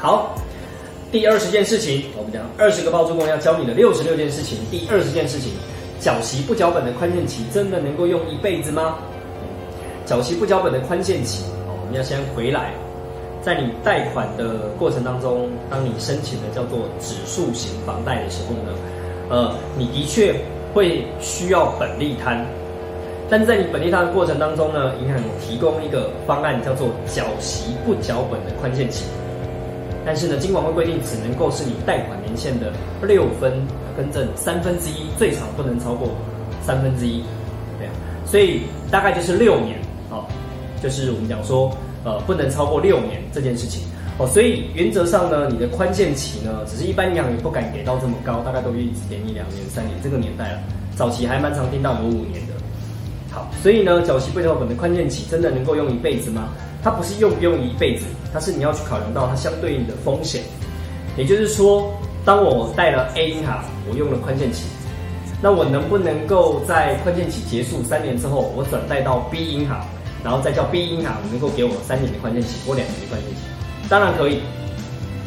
好，第二十件事情，我们讲二十个包租公要教你的六十六件事情。第二十件事情，缴息不缴本的宽限期真的能够用一辈子吗？缴息不缴本的宽限期，我们要先回来，在你贷款的过程当中，当你申请的叫做指数型房贷的时候呢，呃，你的确会需要本利摊。但是在你本利摊的过程当中呢，银行有提供一个方案，叫做缴息不缴本的宽限期。但是呢，金管会规定只能够是你贷款年限的六分，更正三分之一，最长不能超过三分之一，对啊，所以大概就是六年，哦，就是我们讲说，呃，不能超过六年这件事情，哦，所以原则上呢，你的宽限期呢，只是一般银行也不敢给到这么高，大概都一直给你两年、三年，这个年代了，早期还蛮常听到有五年的。好，所以呢，缴息不缴本的宽限期真的能够用一辈子吗？它不是用不用一辈子，它是你要去考量到它相对应的风险。也就是说，当我贷了 A 银行，我用了宽限期，那我能不能够在宽限期结束三年之后，我转贷到 B 银行，然后再叫 B 银行能够给我三年的宽限期或两年的宽限期？当然可以。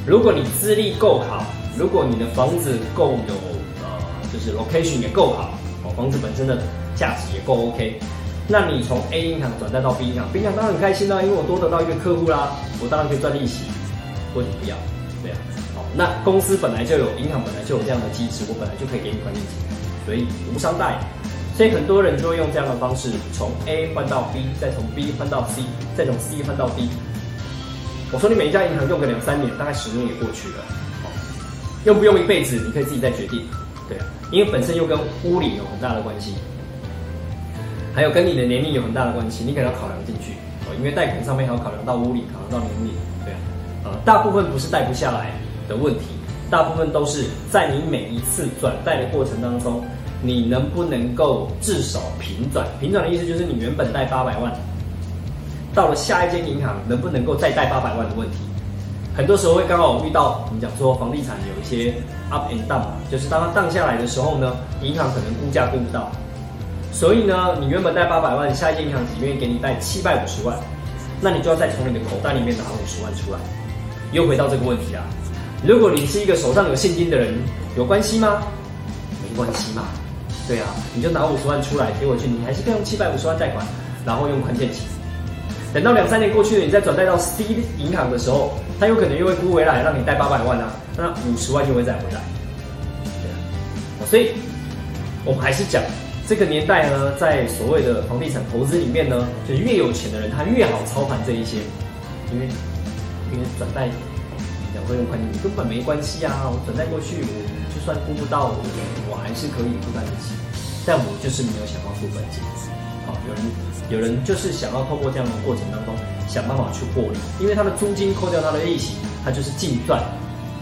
如果你资历够好，如果你的房子够有呃，就是 location 也够好，哦，房子本身的。价值也够 OK，那你从 A 银行转贷到 B 银行，B 银行当然很开心啦，因为我多得到一个客户啦，我当然可以赚利息，或者不要，对啊，好，那公司本来就有，银行本来就有这样的机制，我本来就可以给你宽限期，所以无伤大雅，所以很多人就会用这样的方式，从 A 换到 B，再从 B 换到 C，再从 C 换到 D。我说你每一家银行用个两三年，大概十年也过去了，用不用一辈子，你可以自己再决定，对啊，因为本身又跟屋里有很大的关系。还有跟你的年龄有很大的关系，你可能要考量进去哦，因为贷款上面还要考量到屋里，考量到年龄，对啊，呃，大部分不是贷不下来的问题，大部分都是在你每一次转贷的过程当中，你能不能够至少平转？平转的意思就是你原本贷八百万，到了下一间银行能不能够再贷八百万的问题。很多时候会刚好遇到我们讲说房地产有一些 up and down，就是当它荡下来的时候呢，银行可能估价估不到。所以呢，你原本贷八百万，下一间银行只愿意给你贷七百五十万，那你就要再从你的口袋里面拿五十万出来。又回到这个问题啊，如果你是一个手上有现金的人，有关系吗？没关系嘛。对啊，你就拿五十万出来给我去，你还是可以用七百五十万贷款，然后用宽限期。等到两三年过去了，你再转贷到 C 银行的时候，他有可能又会估回来让你贷八百万啊，那五十万就会再回来。对啊，所以我们还是讲。这个年代呢，在所谓的房地产投资里面呢，就越有钱的人他越好操盘这一些，因为因为转贷两会用宽根本没关系啊，我转贷过去，我就算估不到，我还是可以负担得起，但我就是没有想要付本金。好，有人有人就是想要透过这样的过程当中想办法去获利，因为他的租金扣掉他的利息，他就是净赚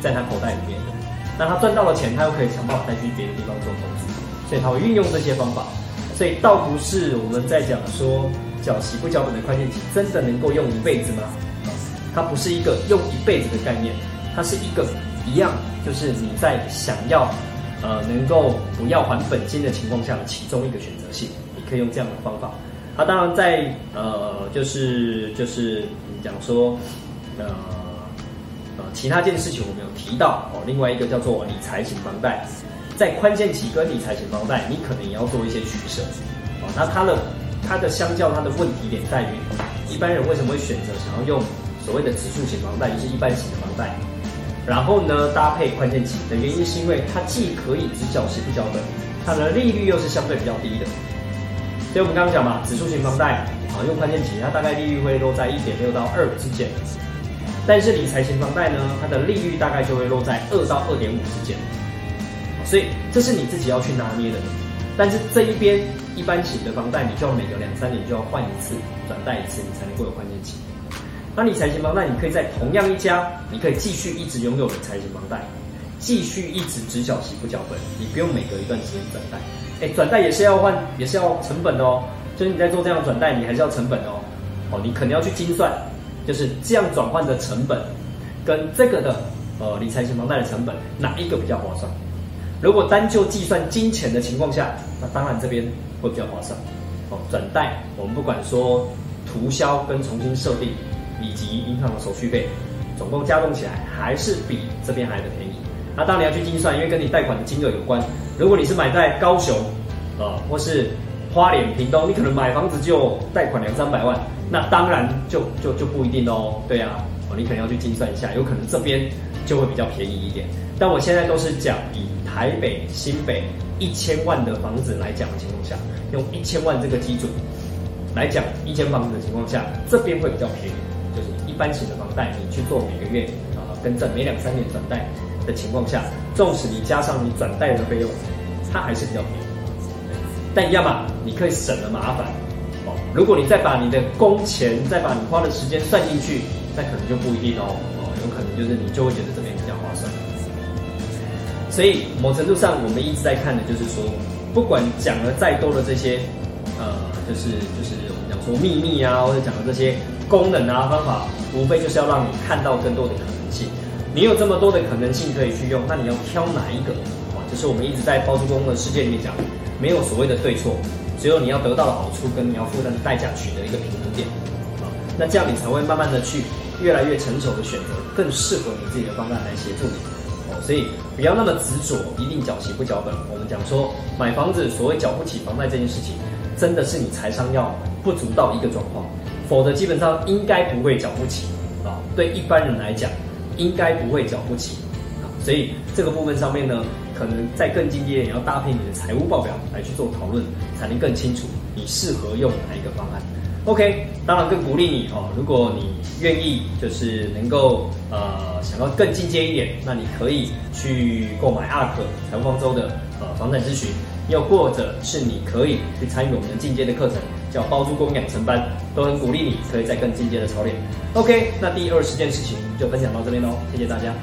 在他口袋里面的，那他赚到了钱，他又可以想办法再去别的地方做投资。所以他会运用这些方法，所以倒不是我们在讲说缴息不缴本的宽限期真的能够用一辈子吗？它不是一个用一辈子的概念，它是一个一样，就是你在想要呃能够不要还本金的情况下的其中一个选择性，你可以用这样的方法。它当然在呃就是就是讲说呃呃其他件事情我们有提到哦，另外一个叫做理财型房贷。在宽限期跟理财型房贷，你可能也要做一些取舍，啊，那它的它的相较它的问题点在于，一般人为什么会选择想要用所谓的指数型房贷，就是一般型的房贷，然后呢搭配宽限期的原因是因为它既可以只缴息不缴本，它的利率又是相对比较低的，所以我们刚刚讲嘛，指数型房贷啊用宽限期，它大概利率会落在一点六到二之间，但是理财型房贷呢，它的利率大概就会落在二到二点五之间。所以这是你自己要去拿捏的，但是这一边一般型的房贷，你就要每隔两三年就要换一次转贷一次，你才能够有宽限期。那理财型房贷，你可以在同样一家，你可以继续一直拥有理财型房贷，继续一直只缴息不缴本，你不用每隔一段时间转贷。哎，转贷也是要换，也是要成本的哦。就是你在做这样转贷，你还是要成本的哦。哦，你可能要去精算，就是这样转换的成本跟这个的呃理财型房贷的成本哪一个比较划算？如果单就计算金钱的情况下，那当然这边会比较划算。哦，转贷我们不管说涂销跟重新设定，以及银行的手续费，总共加总起来还是比这边还的便宜。那当然你要去精算，因为跟你贷款的金额有关。如果你是买在高雄啊，或是花莲、屏东，你可能买房子就贷款两三百万，那当然就就就不一定哦。对啊，哦，你可能要去精算一下，有可能这边就会比较便宜一点。但我现在都是讲以台北、新北一千万的房子来讲的情况下，用一千万这个基准来讲一间房子的情况下，这边会比较便宜。就是一般型的房贷，你去做每个月啊跟着每两三年转贷。的情况下，纵使你加上你转贷的费用，它还是比较便宜。但一样嘛，你可以省了麻烦哦。如果你再把你的工钱，再把你花的时间算进去，那可能就不一定哦。哦，有可能就是你就会觉得这边比较划算。所以某程度上，我们一直在看的就是说，不管讲了再多的这些，呃，就是就是我们讲说秘密啊，或者讲的这些功能啊方法，无非就是要让你看到更多的可能性。你有这么多的可能性可以去用，那你要挑哪一个？啊，就是我们一直在包租公的世界里面讲，没有所谓的对错，只有你要得到的好处跟你要负担的代价取得一个平衡点。啊，那这样你才会慢慢的去越来越成熟的选择更适合你自己的方案来协助你。所以不要那么执着，一定缴息不缴本。我们讲说买房子，所谓缴不起房贷这件事情，真的是你财商要不足到一个状况，否则基本上应该不会缴不起。啊，对一般人来讲。应该不会缴不起啊，所以这个部分上面呢，可能在更进阶，也要搭配你的财务报表来去做讨论，才能更清楚你适合用哪一个方案。OK，当然更鼓励你哦，如果你愿意，就是能够呃想要更进阶一点，那你可以去购买阿可财务方舟的呃房产咨询，又或者是你可以去参与我们的进阶的课程。叫包租公养成班，都很鼓励你，可以再更进阶的操练。OK，那第二十件事情就分享到这边喽，谢谢大家。